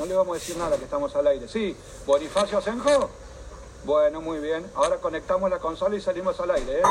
No le vamos a decir nada que estamos al aire. Sí, Bonifacio Asenjo. Bueno, muy bien. Ahora conectamos la consola y salimos al aire, ¿eh?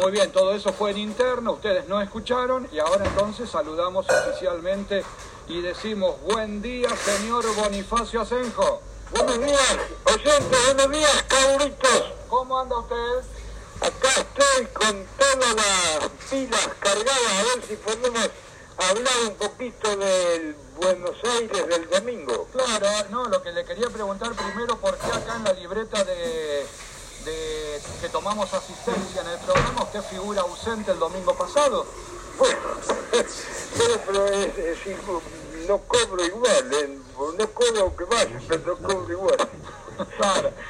Muy bien, todo eso fue en interno, ustedes no escucharon y ahora entonces saludamos oficialmente y decimos buen día, señor Bonifacio Asenjo. Buenos días, oyentes, buenos días, cabritos. ¿Cómo anda usted? Acá estoy con todas las pilas cargadas, a ver si podemos hablar un poquito del Buenos Aires del domingo. Claro, no, lo que le quería preguntar primero, ¿por qué acá en la libreta de, de que tomamos asistencia en el programa usted figura ausente el domingo pasado? Bueno, pero, es, es no cobro igual, eh, no cobro que vaya, pero no cobro igual.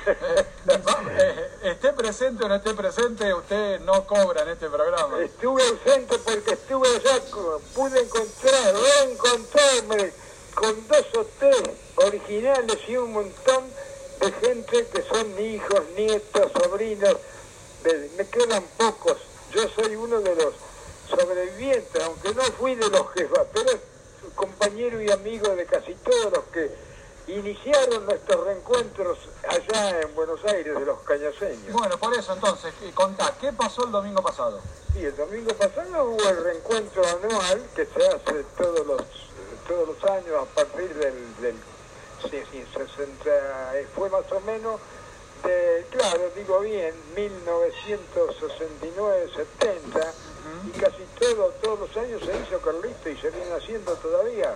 Eh, eh, esté presente o no esté presente, usted no cobra en este programa. Estuve ausente porque estuve allá, pude encontrar, encontrarme con dos o tres originales y un montón de gente que son hijos, nietos, sobrinos. me quedan pocos. Yo soy uno de los sobrevivientes, aunque no fui de los que va, pero compañero y amigo de casi todos los que iniciaron nuestros reencuentros allá en Buenos Aires de los cañaseños. Bueno, por eso entonces, contá, ¿qué pasó el domingo pasado? Sí, el domingo pasado hubo el reencuentro anual que se hace todos los todos los años a partir del, del sí, sí, 60, eh, fue más o menos de, claro, digo bien, 1969, 70, y casi todo, todos los años se hizo Carlito y se viene haciendo todavía.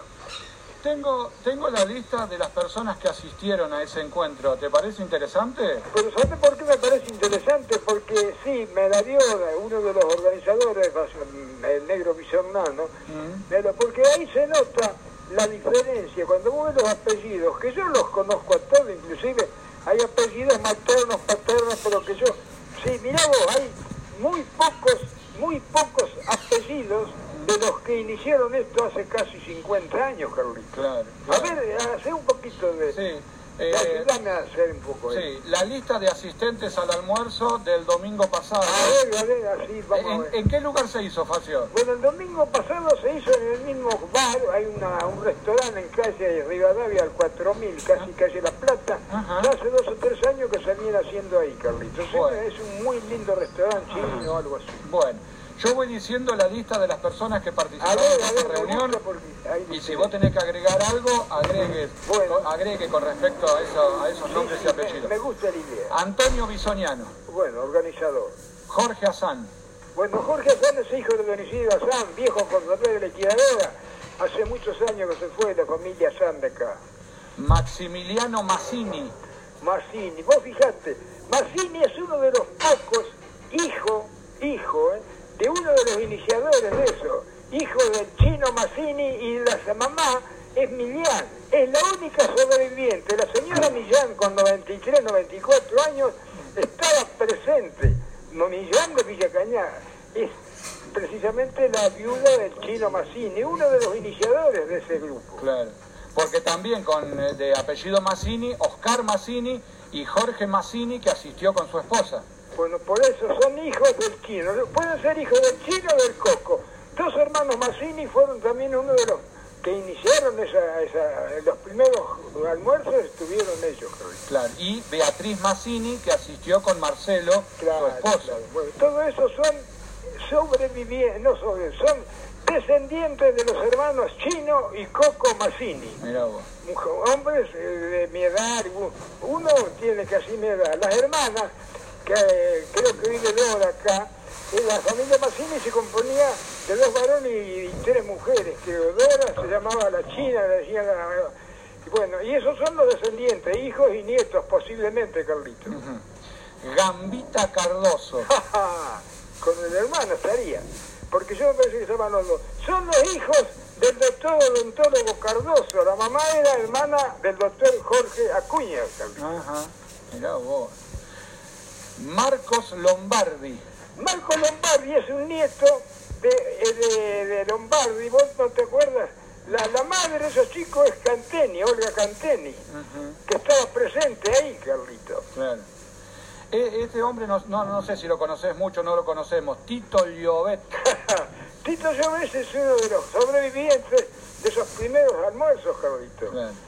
Tengo, tengo la lista de las personas que asistieron a ese encuentro. ¿Te parece interesante? Pero ¿sabes por qué me parece interesante? Porque sí, me la dio uno de los organizadores, el negro Bisornano, pero porque ahí se nota la diferencia. Cuando vos ves los apellidos, que yo los conozco a todos, inclusive hay apellidos maternos, paternos, pero que yo, sí, mirá vos, hay muy pocos, muy pocos apellidos de los que iniciaron esto hace casi 50 años, Carlito. Claro. A ver, hace un poquito de... Sí. eh, Ayúdame a hacer un poco eso. sí, la lista de asistentes al almuerzo del domingo pasado. A ver, a ver, así vamos a ¿En, ver. en qué lugar se hizo, Facio? Bueno, el domingo pasado se hizo en el mismo bar, hay una, un restaurante en calle Rivadavia al 4000, casi calle La Plata. Ajá. Ya hace dos o tres años que se viene haciendo ahí, Carlitos. Bueno. Es un muy lindo restaurante chino o algo así. Bueno, yo voy diciendo la lista de las personas que participaron ver, en esta ver, reunión. porque Y si vos tenés que agregar algo, agregue, Bueno. agregue con respecto a, eso- a esos Sí, nombres sí, y apellidos. me gusta la idea. Antonio Bisoniano, Bueno, organizador. Jorge Azán, Bueno, Jorge Azán es hijo de Dionisio Azán, viejo contador de la liquidadora. Hace muchos años que se fue la familia Azán de acá. Maximiliano Massini, Mazzini. Vos fijate, Mazzini es uno de los pocos, hijo, hijo, ¿eh? De uno de los iniciadores de eso. Hijo del chino Mazzini y la mamá es Millán. Es la única sobreviviente. La señora Millán con 93, 94 años estaba presente. Millán de Villa Cañada. Es precisamente la viuda del chino Mazzini, uno de los iniciadores de ese grupo. claro. Porque también con eh, de apellido Massini, Oscar Massini y Jorge Massini que asistió con su esposa. Bueno, por eso son hijos del chino. Pueden ser hijos del chino o del coco. Dos hermanos Mazzini fueron también uno de los que iniciaron esa, esa, los primeros almuerzos, estuvieron ellos, creo. Claro. Y Beatriz Massini que asistió con Marcelo, Claro, su esposo. claro. Bueno, todo eso son sobrevivientes, no sobre, son descendientes de los hermanos Chino y Coco Mazzini. Mirá vos. Hombres eh, de mi edad, uno tiene casi mi edad. Las hermanas, que eh, creo que vive Dora acá, eh, la familia Mazzini se componía de dos varones y, tres mujeres, que Dora se llamaba la China, le decían la- y bueno, y esos son los descendientes, hijos y nietos posiblemente, Carlito. Gambita Cardoso. Con el hermano estaría. Porque yo me parece que se llaman los dos. Son los hijos del doctor odontólogo Cardoso. La mamá era hermana del doctor Jorge Acuña. Carlito. Ajá. Mirá vos. Marcos Lombardi. Marco Lombardi es un nieto de, eh, de- de Lombardi. ¿Vos no te acuerdas? La, la madre de esos chicos es Canteni, Olga Canteni, que estaba presente ahí, Carlito. Claro. E- Este hombre, no, no, no sé si lo conoces mucho, no lo conocemos. Tito Llobet. Tito Lloves es uno de los sobrevivientes de esos primeros almuerzos, Carlito. Bien.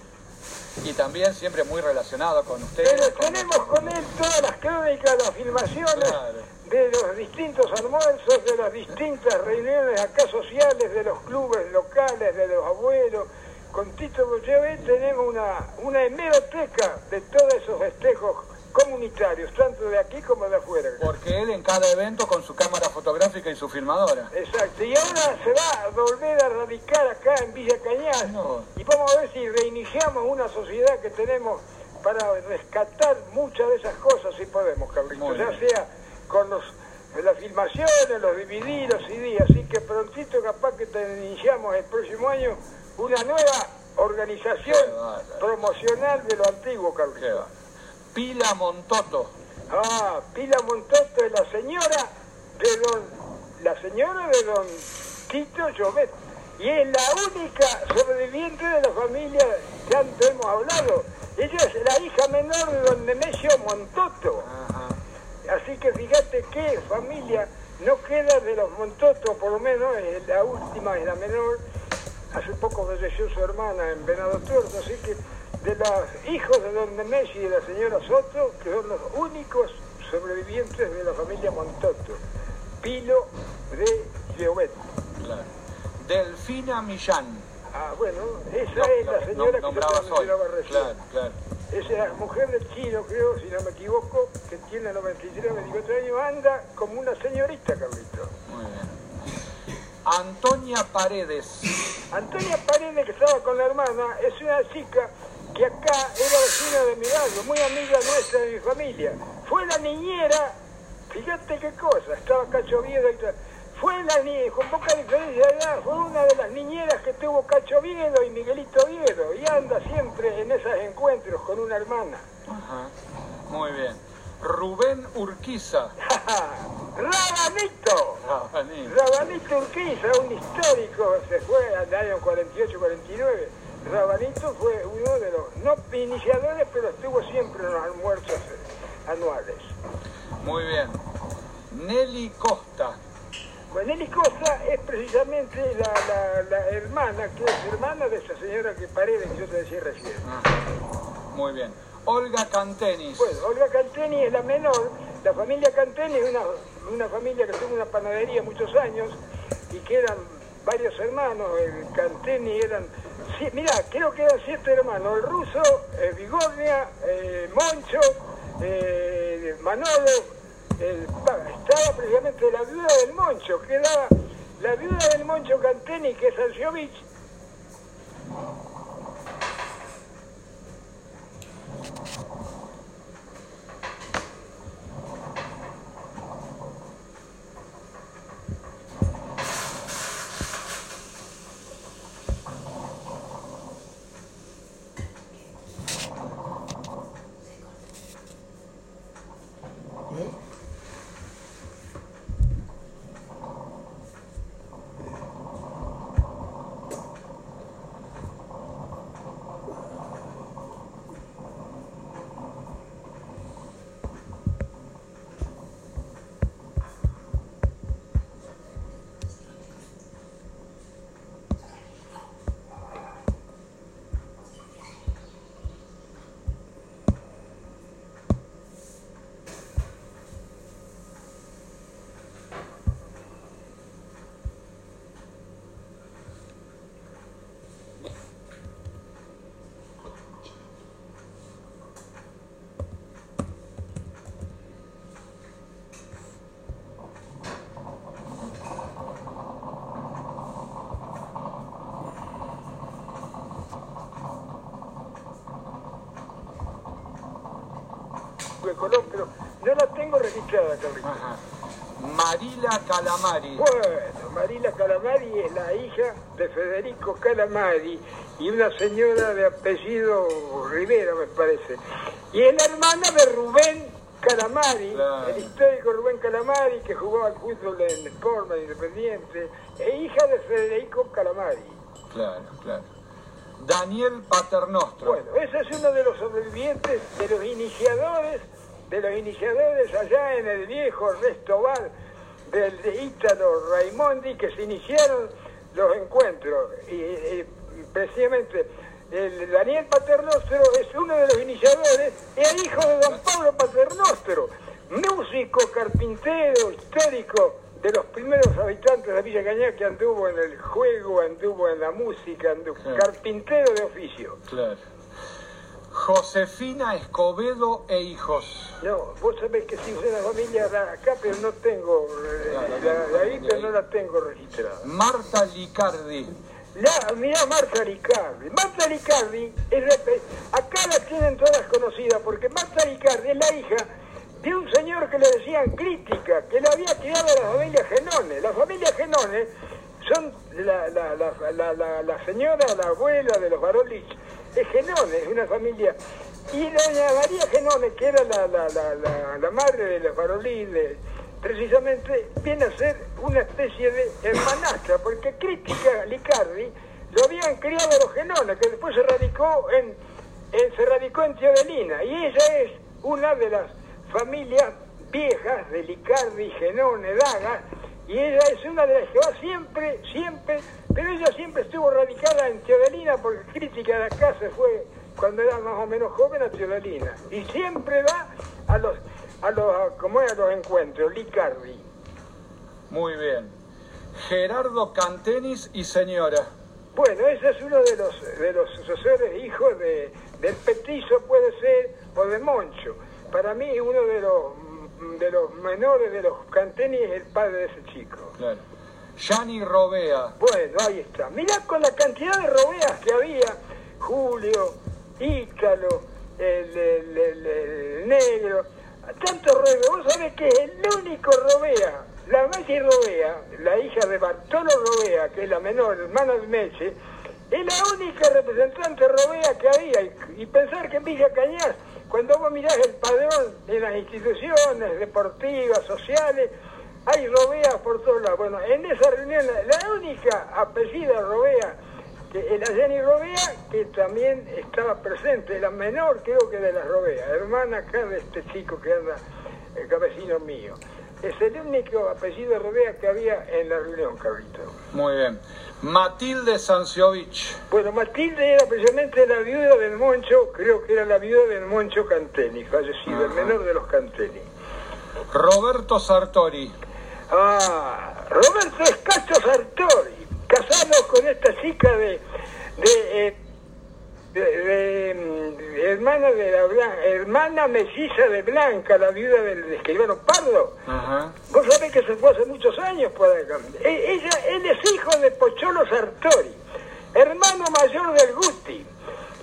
Y también siempre muy relacionado con ustedes. Pero con- tenemos con él todas las crónicas, las filmaciones Claro. de los distintos almuerzos, de las distintas reuniones acá sociales, de los clubes locales, de los abuelos. Con Tito Bochevé tenemos una, una hemeroteca de todos esos festejos comunitarios, tanto de aquí como de afuera. Porque él en cada evento con su cámara fotográfica y su filmadora. Exacto, y ahora se va a volver a radicar acá en Villa Cañas No. y vamos a ver si reiniciamos una sociedad que tenemos para rescatar muchas de esas cosas si podemos, Carlitos, ya sea con los las filmaciones, los DVD, los CD, así que prontito capaz que te iniciamos el próximo año una nueva organización promocional de lo antiguo, Carlitos. Pila Montoto. Ah, Pila Montoto es la señora de don, la señora de don Tito Llobet. Y es la única sobreviviente de la familia que antes hemos hablado. Ella es la hija menor de don Nemesio Montoto. Ajá. Así que fíjate qué familia no queda de los Montoto, por lo menos es la última, es la menor. Hace poco falleció su hermana en Venado Tuerto, así que de los hijos de don Nemesio y de la señora Soto, que son los únicos sobrevivientes de la familia Montoto. Pilo de Llobet. Claro. Delfina Millán. Ah, bueno, esa No, es no, la no- señora que nombrabas te hoy. mencionaba recién. Claro, claro. Es la mujer del chino, creo, si no me equivoco, que tiene 93 o 24 años, anda como una señorita, Carlito. Muy bien. Antonia Paredes. Antonia Paredes, que estaba con la hermana, es una chica que acá era vecina de mi barrio, muy amiga nuestra de mi familia. Fue la niñera, fíjate qué cosa, estaba Cacho Viedo y tal. Fue la niñera, con poca diferencia de edad, fue una de las niñeras que tuvo Cacho Viedo y Miguelito Viedo, y anda siempre en esos encuentros con una hermana. Ajá. Muy bien. Rubén Urquiza. ¡Rabanito! Rabaní. Rabanito Urquiza, un histórico, se fue al año 48-49. Rabanito fue uno de los, no iniciadores, pero estuvo siempre en los almuerzos anuales. Muy bien. Nelly Costa. Bueno, Nelly Costa es precisamente la, la- la hermana, que es hermana de esa señora que Paredes, que yo te decía recién. Ajá. Muy bien. Olga Cantenis. Bueno, Olga Canteni es la menor. La familia Canteni es una, una familia que tuvo una panadería muchos años y que eran varios hermanos. El Canteni eran. Sí, mirá, creo que eran siete hermanos: el ruso, eh, eh, Moncho, eh, Manolo. estaba precisamente la viuda del Moncho, que era la viuda del Moncho Canteni, que es Ansiovich. De Colón, pero no la tengo registrada, Carlitos. Ajá. Marila Calamari. Bueno, Marila Calamari es la hija de Federico Calamari y una señora de apellido Rivera, me parece. Y es la hermana de Rubén Calamari, Claro. el histórico Rubén Calamari que jugaba al fútbol en Sportman Independiente, e hija de Federico Calamari. Claro, claro. Daniel Paternostro. Bueno, ese es uno de los sobrevivientes, de los iniciadores de los iniciadores allá en el viejo Restobar del de Ítalo Raimondi que se iniciaron los encuentros. Y, y precisamente el Daniel Paternostro es uno de los iniciadores, es hijo de don Pablo Paternostro, músico, carpintero, histórico de los primeros habitantes de Villa Cañá que anduvo en el juego, anduvo en la música, anduvo Claro. carpintero de oficio. Claro. Josefina Escobedo e hijos. No, vos sabés que sí, una familia acá, pero no tengo, eh, la, ahí, pero ahí. no la tengo registrada. Marta Licardi. La, mirá Marta Ricardi. Marta Ricardi, acá la tienen todas conocidas, porque Marta Ricardi es la hija de un señor que le decían crítica, que lo había criado a la familia Genone. La familia Genone son la, la, la, la, la- la señora, la abuela de los Barolich, es Genone, es una familia. Y doña María Genone, que era la, la, la, la, la madre de Barolich, de- precisamente viene a ser una especie de hermanastra, porque crítica Licardi lo habían criado los Genones, que después se radicó en, en- se radicó en Teodelina, y ella es una de las familias viejas de Licardi, Genone, Daga, y ella es una de las que va siempre, siempre, pero ella siempre estuvo radicada en Teodelina porque crítica de acá se fue cuando era más o menos joven a Teodelina, y siempre va a los, a los, a- como es, a los encuentros, Licardi. Muy bien. Gerardo Cantenis y señora. Bueno, ese es uno de los, de los sucesores, hijos de, del petizo puede ser, o de Moncho. Para mí uno de los, de los menores de los Canteni es el padre de ese chico. Claro. Yani Robea. Bueno, ahí está. Mirá con la cantidad de robeas que había, Julio, Ítalo, el, negro, tantos robeas. Vos sabés que el único robea, la Messi Robea, la hija de Bartolo Robea, que es la menor, hermana de Messi, es la única representante robea que había. Y, y pensar que en Villa Cañas, cuando vos mirás el padrón de las instituciones deportivas, sociales, hay robeas por todos lados. Bueno, en esa reunión, la, la única apellida robea, que la Jenny Robea, que también estaba presente, la menor creo que de las robeas, hermana acá de este chico que anda, el cabecino mío. Es el único apellido robea que había en la reunión, Carlito. Muy bien. Matilde Sanciovich. Bueno, Matilde era precisamente la viuda del Moncho, creo que era la viuda del Moncho Canteni, fallecido, el menor de los Canteni. Roberto Sartori. Ah, Roberto Escacho Sartori, casado con esta chica de, de, eh, de- de, mm, hermana de la Blan- hermana melliza de Blanca, la viuda del escribano Pardo. Vos sabés que se fue hace muchos años por acá. E- Ella, él es hijo de Pocholo Sartori, hermano mayor del Gusti.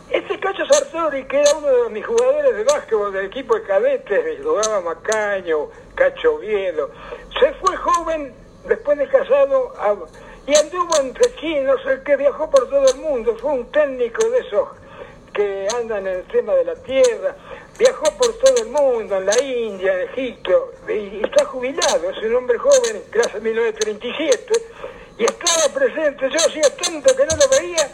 Este Cacho Sartori, que era uno de mis jugadores de básquetbol del equipo de cadetes, jugaba Macaño, Cacho Oviedo, se fue joven después de casado y anduvo entre chinos, el que viajó por todo el mundo, fue un técnico de esos que andan en el tema de la tierra, viajó por todo el mundo, en la India, en Egipto, y, está jubilado, es un hombre joven, clase de 1937, y estaba presente, yo hacía tanto que no lo veía,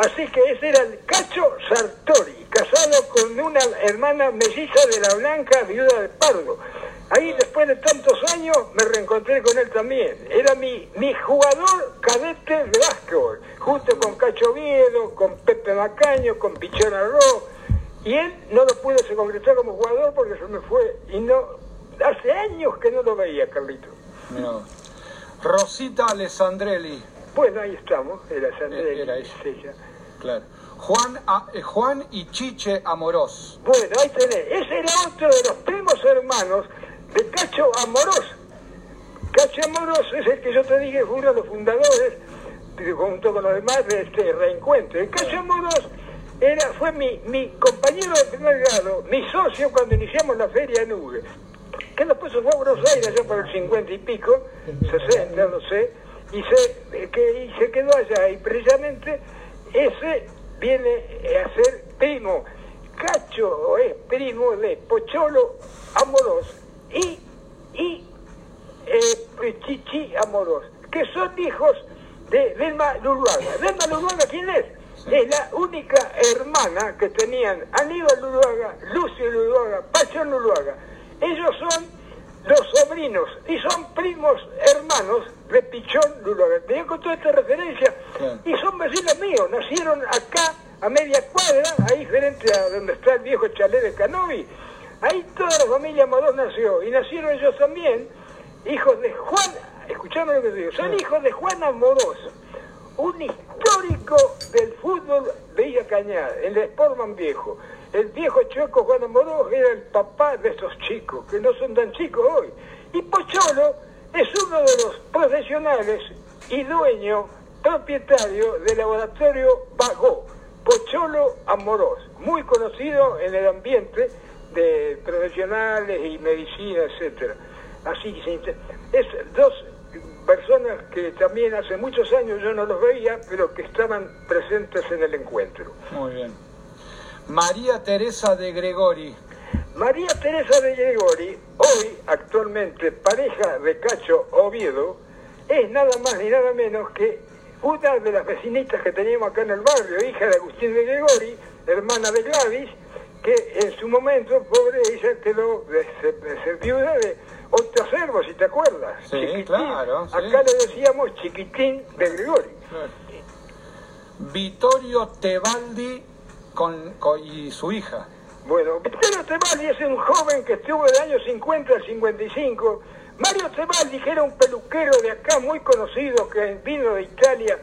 así que ese era el Cacho Sartori, casado con una hermana melliza de la Blanca, viuda de Pardo. Ahí después de tantos años me reencontré con él también. Era mi, mi jugador cadete de básquetbol, junto con Cacho Viedo, con Pepe Macaño, con Pichón Arroz. Y él no lo pude se concretar como jugador porque se me fue. Y no, hace años que no lo veía, Carlito. Vos. Rosita Alessandrelli. Bueno, ahí estamos, era Sandrelli, Era ella. Claro. Juan, A- eh, Juan y Chiche Amorós. Bueno, ahí tenés. Ese era otro de los primos hermanos de Cacho Amorós. Cacho Amorós es el que yo te dije fue uno de los fundadores, junto con los demás, de este reencuentro. Cacho Amorós era, fue mi, mi compañero de primer grado, mi socio cuando iniciamos la feria en. Que después se fue a Buenos Aires, allá por el 50 y pico, 60, no sé, y se, eh, que, y se quedó allá. Y precisamente ese viene a ser primo. Cacho es primo de Pocholo Amorós y, y eh, Chichi Amorós, que son hijos de Delma Luluaga. ¿Delma Luluaga quién es? Es la única hermana que tenían Aníbal Luluaga, Lucio Luluaga, Pachón Luluaga. Ellos son los sobrinos y son primos hermanos de Pichón Luluaga. Tenía con toda esta referencia y son vecinos míos. Nacieron acá a media cuadra, ahí frente a donde está el viejo chalet de Canovi. Ahí toda la familia Amorós nació y nacieron ellos también, hijos de Juan, escuchame lo que digo, son hijos de Juan Amorós, un histórico del fútbol de Villa Cañada, el Sportman viejo. El viejo chueco Juan Amorós era el papá de esos chicos, que no son tan chicos hoy. Y Pocholo es uno de los profesionales y dueño, propietario del laboratorio Bagó, Pocholo Amorós, muy conocido en el ambiente de profesionales y medicina, etcétera. Así que es dos personas que también hace muchos años yo no los veía, pero que estaban presentes en el encuentro. Muy bien. María Teresa de Gregori. María Teresa de Gregori, hoy actualmente pareja de Cacho Oviedo, es nada más ni nada menos que una de las vecinitas que teníamos acá en el barrio, hija de Agustín de Gregori, hermana de Gladys, que en su momento, pobre, ella quedó de, ser viuda de otro servo, si te acuerdas. Sí, claro. Acá le decíamos chiquitín de Gregori. Vittorio Tebaldi con, y su hija. Bueno, Vittorio Tebaldi es un joven que estuvo de años 50 al 55. Mario Tebaldi, que era un peluquero de acá muy conocido, que vino de Italia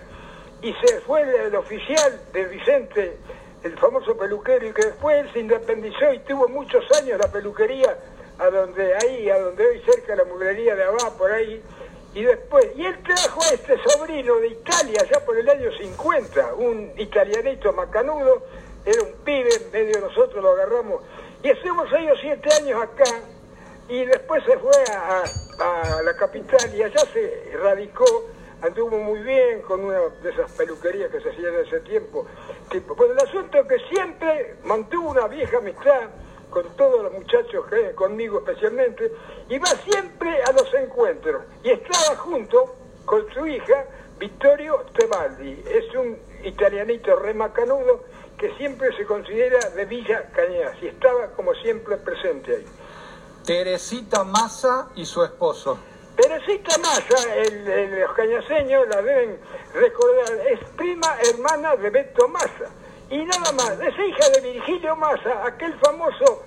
y se fue el, oficial de Vicente, el famoso peluquero, y que después se independizó y tuvo muchos años la peluquería a donde ahí, a donde hoy cerca la muglería de Abá, por ahí, y después, y él trajo a este sobrino de Italia, ya por el año 50, un italianito macanudo, era un pibe, medio nosotros lo agarramos, y estuvimos ellos siete años acá, y después se fue a, la capital y allá se radicó, anduvo muy bien con una de esas peluquerías que se hacían en ese tiempo. Tipo. Pues el asunto es que siempre mantuvo una vieja amistad con todos los muchachos, que, conmigo especialmente, y va siempre a los encuentros. Y estaba junto con su hija, Vittorio Tebaldi. Es un italianito remacanudo que siempre se considera de Villa Cañas y estaba como siempre presente ahí. Teresita Massa y su esposo. Teresita Massa, el, los cañaseños la deben recordar, es prima hermana de Beto Massa. Y nada más, es hija de Virgilio Massa, aquel famoso,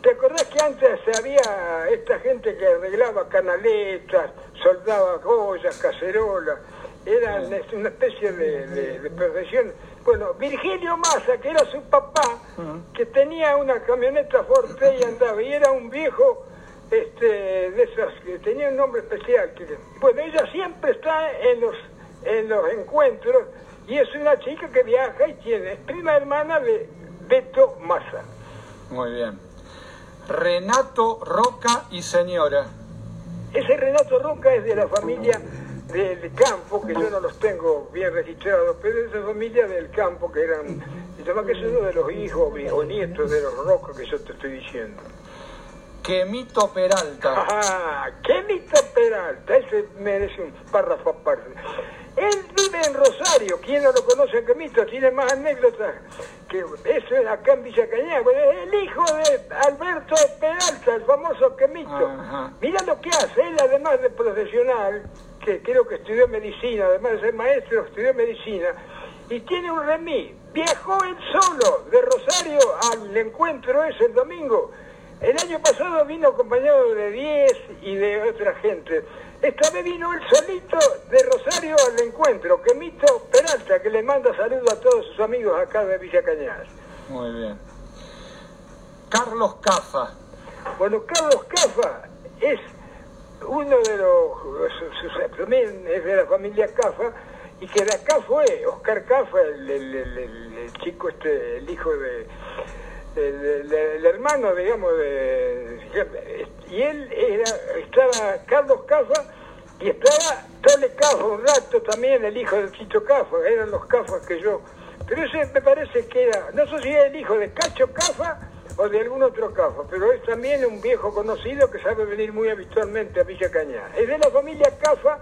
¿te acordás que antes había esta gente que arreglaba canaletas, soldaba joyas, cacerolas? Era una especie de, profesión. Bueno, Virgilio Massa, que era su papá, que tenía una camioneta Forte y andaba, y era un viejo este, de esas, que tenía un nombre especial. bueno, ella siempre está en los, en los encuentros y es una chica que viaja y tiene, es prima hermana de Beto Massa. Muy bien. Renato Roca y señora. Ese Renato Roca es de la familia del campo, que yo no los tengo bien registrados, pero es de familia del campo, que eran, llama que uno de los hijos o nietos de los Roca que yo te estoy diciendo. Quemito Peralta. Ah, Quemito Peralta, ese merece un párrafo aparte. Él vive en Rosario, quien no lo conoce a Quemito, tiene más anécdotas que eso es acá en Villa Cañada. el hijo de Alberto Peralta, el famoso Quemito. Mira lo que hace, él además de profesional, que creo que estudió medicina, además de ser maestro, estudió medicina, y tiene un remis. Viajó él solo de Rosario al encuentro ese el domingo. El año pasado vino acompañado de 10 y de otra gente. Esta vez vino él solito de Rosario al encuentro, que Mito Peralta, que le manda saludos a todos sus amigos acá de Villa Cañadas. Muy bien. Carlos Cafa. Bueno, Carlos Cafa es uno de los, también es de la familia Cafa, y que de acá fue Oscar Cafa, el, chico este, el hijo de, el, hermano, digamos, de, y él era, estaba Carlos Cafa y estaba Tole Cafa un rato también, el hijo de Chicho Cafa, eran los Cafas que yo, pero ese me parece que era, no sé si era el hijo de Cacho Cafa o de algún otro Cafa, pero es también un viejo conocido que sabe venir muy habitualmente a Villa Cañá. Es de la familia Cafa,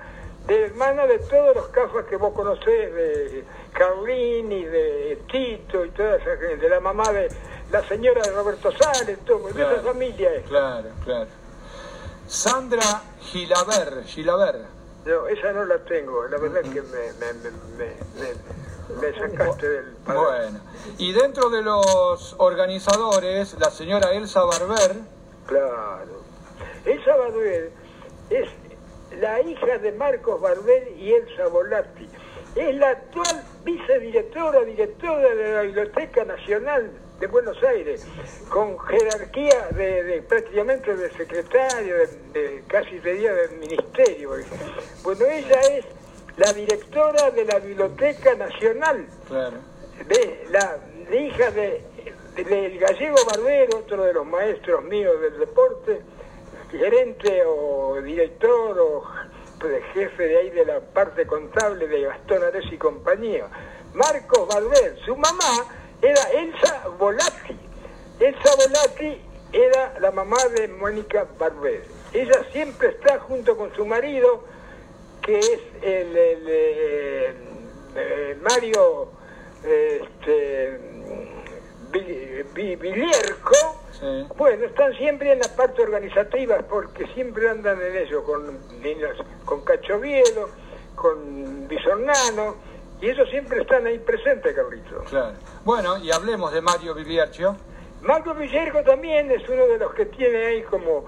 de hermana de todos los Cafas que vos conocés, de Carlini, de Tito y toda esa gente, la mamá de la señora de Roberto Sales, todo, de esa familia es. Claro, claro. Sandra Gilaber, Gilaber. No, esa no la tengo, la verdad es que me, me, me, me, sacaste del padrón. Bueno, y dentro de los organizadores, la señora Elsa Barber, Claro. Elsa Barber es la hija de Marcos Barber y Elsa Volatti. Es la actual vicedirectora, directora de la Biblioteca Nacional de Buenos Aires, con jerarquía de, de prácticamente de secretario, de, de- casi sería del ministerio. Bueno, ella es la directora de la Biblioteca Nacional claro. de la de hija de, de- del gallego Barbero, otro de los maestros míos del deporte, gerente o director o de jefe de ahí de la parte contable de Gastón Ares y compañía. Marcos Barber, su mamá era Elsa Volatti. Elsa Volatti era la mamá de Mónica Barber. Ella siempre está junto con su marido, que es el, el, eh, eh, Mario este, Vi- Vi- Vilierco. Sí. Bueno, están siempre en la parte organizativa porque siempre andan en eso, con con Cachoviedo, con Bisonano, y ellos siempre están ahí presentes, Carlitos. Claro. Bueno, y hablemos de Mario Vigliarcio. Marco Villerco también es uno de los que tiene ahí como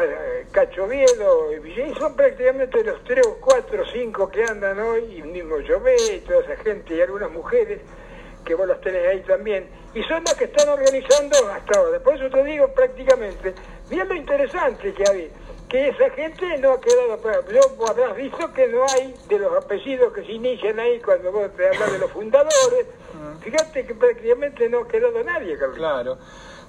eh, Cachoviedo y Villerco, son prácticamente los tres o cuatro o cinco que andan hoy, y mismo Llové y toda esa gente y algunas mujeres que vos las tenés ahí también, y son las que están organizando hasta ahora. Por eso te digo prácticamente, mira lo interesante que hay, que esa gente no ha quedado, yo vos habrás visto que no hay de los apellidos que se inician ahí cuando vos te hablas de los fundadores, fíjate que prácticamente no ha quedado nadie, Carlos. Claro.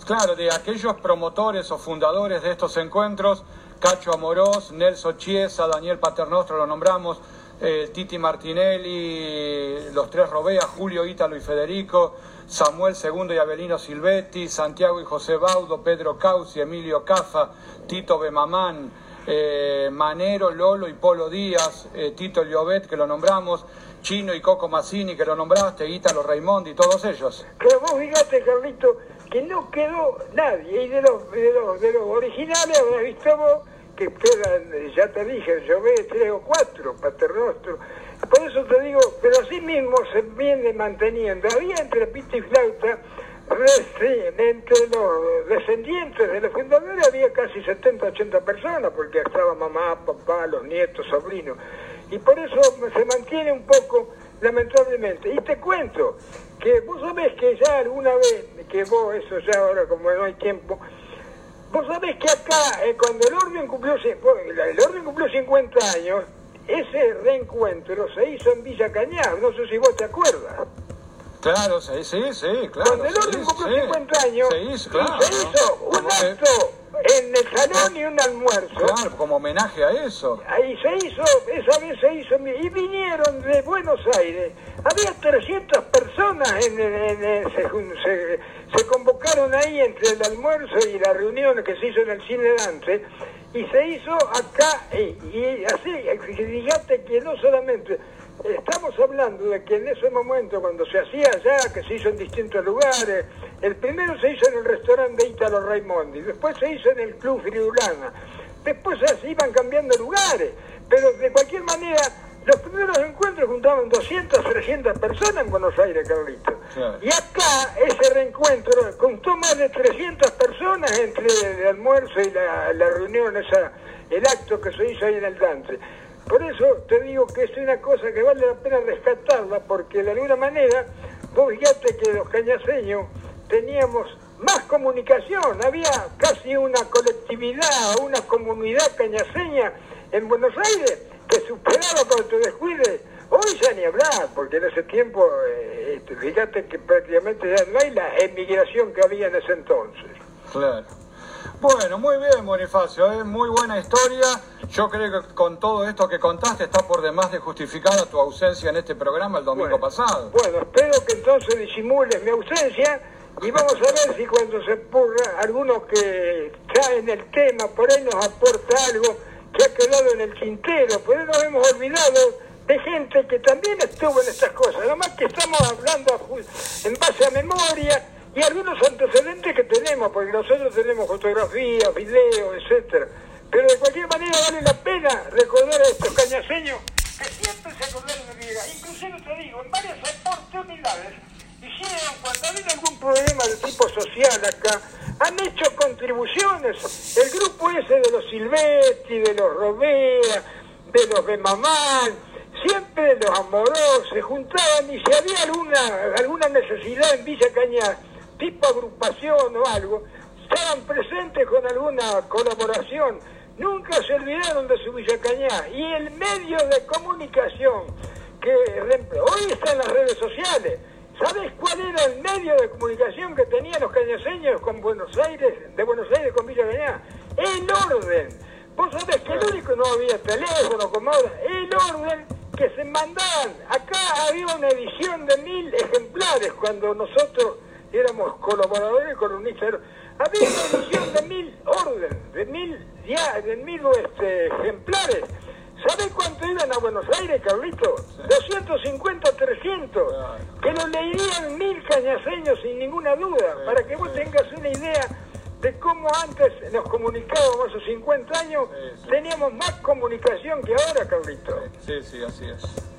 Claro, de aquellos promotores o fundadores de estos encuentros, Cacho Amorós, Nelson Chiesa, Daniel Paternostro, lo nombramos, eh, Titi Martinelli, los tres Robea, Julio Ítalo y Federico, Samuel II y Abelino Silvetti, Santiago y José Baudo, Pedro Causi, Emilio Cafa, Tito Bemamán, eh, Manero, Lolo y Polo Díaz, eh, Tito Llobet, que lo nombramos, Chino y Coco Mazzini, que lo nombraste, Ítalo Raimondi, todos ellos. Pero vos fíjate, Carlito, que no quedó nadie. Y de los, de los, de los originales habrás visto vos que quedan, ya te dije, ve tres o cuatro, paternostro. Por eso te digo, pero así mismo se viene manteniendo. Había entre pita y flauta, entre los descendientes de los fundadores había casi 70, 80 personas, porque estaba mamá, papá, los nietos, sobrinos. Y por eso se mantiene un poco, lamentablemente. Y te cuento que vos sabés que ya alguna vez, que vos, eso ya ahora como no hay tiempo, vos sabés que acá, eh, cuando el orden cumplió, cin- el orden cumplió 50 años, ese reencuentro se hizo en Villa Cañar, no sé si vos te acuerdas. Claro, sí, sí, sí, claro. Cuando el orden sí. 50 años, Se hizo, claro. se hizo un acto en el salón y un almuerzo. claro, como homenaje a eso. Ahí se hizo, esa vez se hizo, y vinieron de Buenos Aires. Había 300 personas, en, en- en- se, jun- se- se convocaron ahí entre el almuerzo y la reunión que se hizo en el Cine Dante, y se hizo acá, y, y así, fíjate que no solamente, estamos hablando de que en ese momento, cuando se hacía allá, que se hizo en distintos lugares, el primero se hizo en el restaurante de Ítalo Raimondi, después se hizo en el Club Friulana, después se iban cambiando lugares, pero de cualquier manera, los primeros encuentros juntaban 200, 300 personas en Buenos Aires, Carlito. Claro. Y acá ese reencuentro contó más de 300 personas entre el almuerzo y la, la reunión, esa, el acto que se hizo ahí en el Dante. Por eso te digo que es una cosa que vale la pena rescatarla, porque de alguna manera, vos fíjate que los cañaseños teníamos más comunicación, había casi una colectividad, una comunidad cañaseña en Buenos Aires que superaba cuando te descuides. Hoy ya ni hablar, porque en ese tiempo, eh, fíjate que prácticamente ya no hay la emigración que había en ese entonces. Claro. Bueno, muy bien, Bonifacio, es muy buena historia. Yo creo que con todo esto que contaste está por demás de justificada tu ausencia en este programa el domingo Bueno, pasado. Bueno, espero que entonces disimules mi ausencia y vamos a ver si cuando se ocurra alguno que está en el tema, por ahí nos aporta algo que ha quedado en el tintero, por ahí nos hemos olvidado de gente que también estuvo en estas cosas, nomás que estamos hablando en base a memoria y algunos antecedentes que tenemos, porque nosotros tenemos fotografías, videos, etcétera. Pero de cualquier manera vale la pena recordar a estos cañaseños que siempre se acordaron de vida. Inclusive te digo, en varias oportunidades hicieron, cuando ha habido algún problema de tipo social acá, han hecho contribuciones. El grupo ese de los Silvetti, de los Robea, de los Bemamán, siempre los Amoros se juntaban y si había alguna, alguna necesidad en Villa Cañar, tipo agrupación o algo, estaban presentes con alguna colaboración. Nunca se olvidaron de su Villa Cañá. Y el medio de comunicación que hoy está en las redes sociales. ¿Sabes cuál era el medio de comunicación que tenían los cañaseños con Buenos Aires, de Buenos Aires con Villa Cañá? El orden. Vos sabés que el único no había teléfono como ahora, el orden que se mandaban. Acá había una edición de mil ejemplares cuando nosotros éramos colaboradores columnistas. Había una edición de mil orden, de mil, ya, de mil este, ejemplares. ¿Sabes cuánto iban a Buenos Aires, Carlito? 250, 300. Que lo leerían mil cañaseños sin ninguna duda, para que vos tengas una idea de cómo antes nos comunicábamos hace 50 años, teníamos más comunicación que ahora, Carlito. Sí, sí, así es.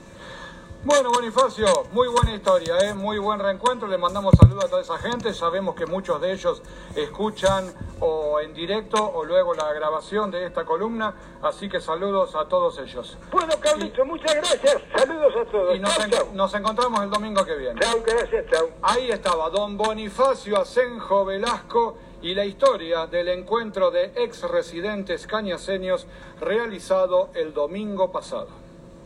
Bueno, Bonifacio, muy buena historia, ¿eh? muy buen reencuentro. Le mandamos saludos a toda esa gente. Sabemos que muchos de ellos escuchan o en directo o luego la grabación de esta columna. Así que saludos a todos ellos. Bueno, Carlito, muchas gracias. Saludos a todos. Y nos, encontramos el domingo que viene. Chao, gracias, chao. Ahí estaba don Bonifacio Asenjo Velasco y la historia del encuentro de ex residentes cañaseños realizado el domingo pasado.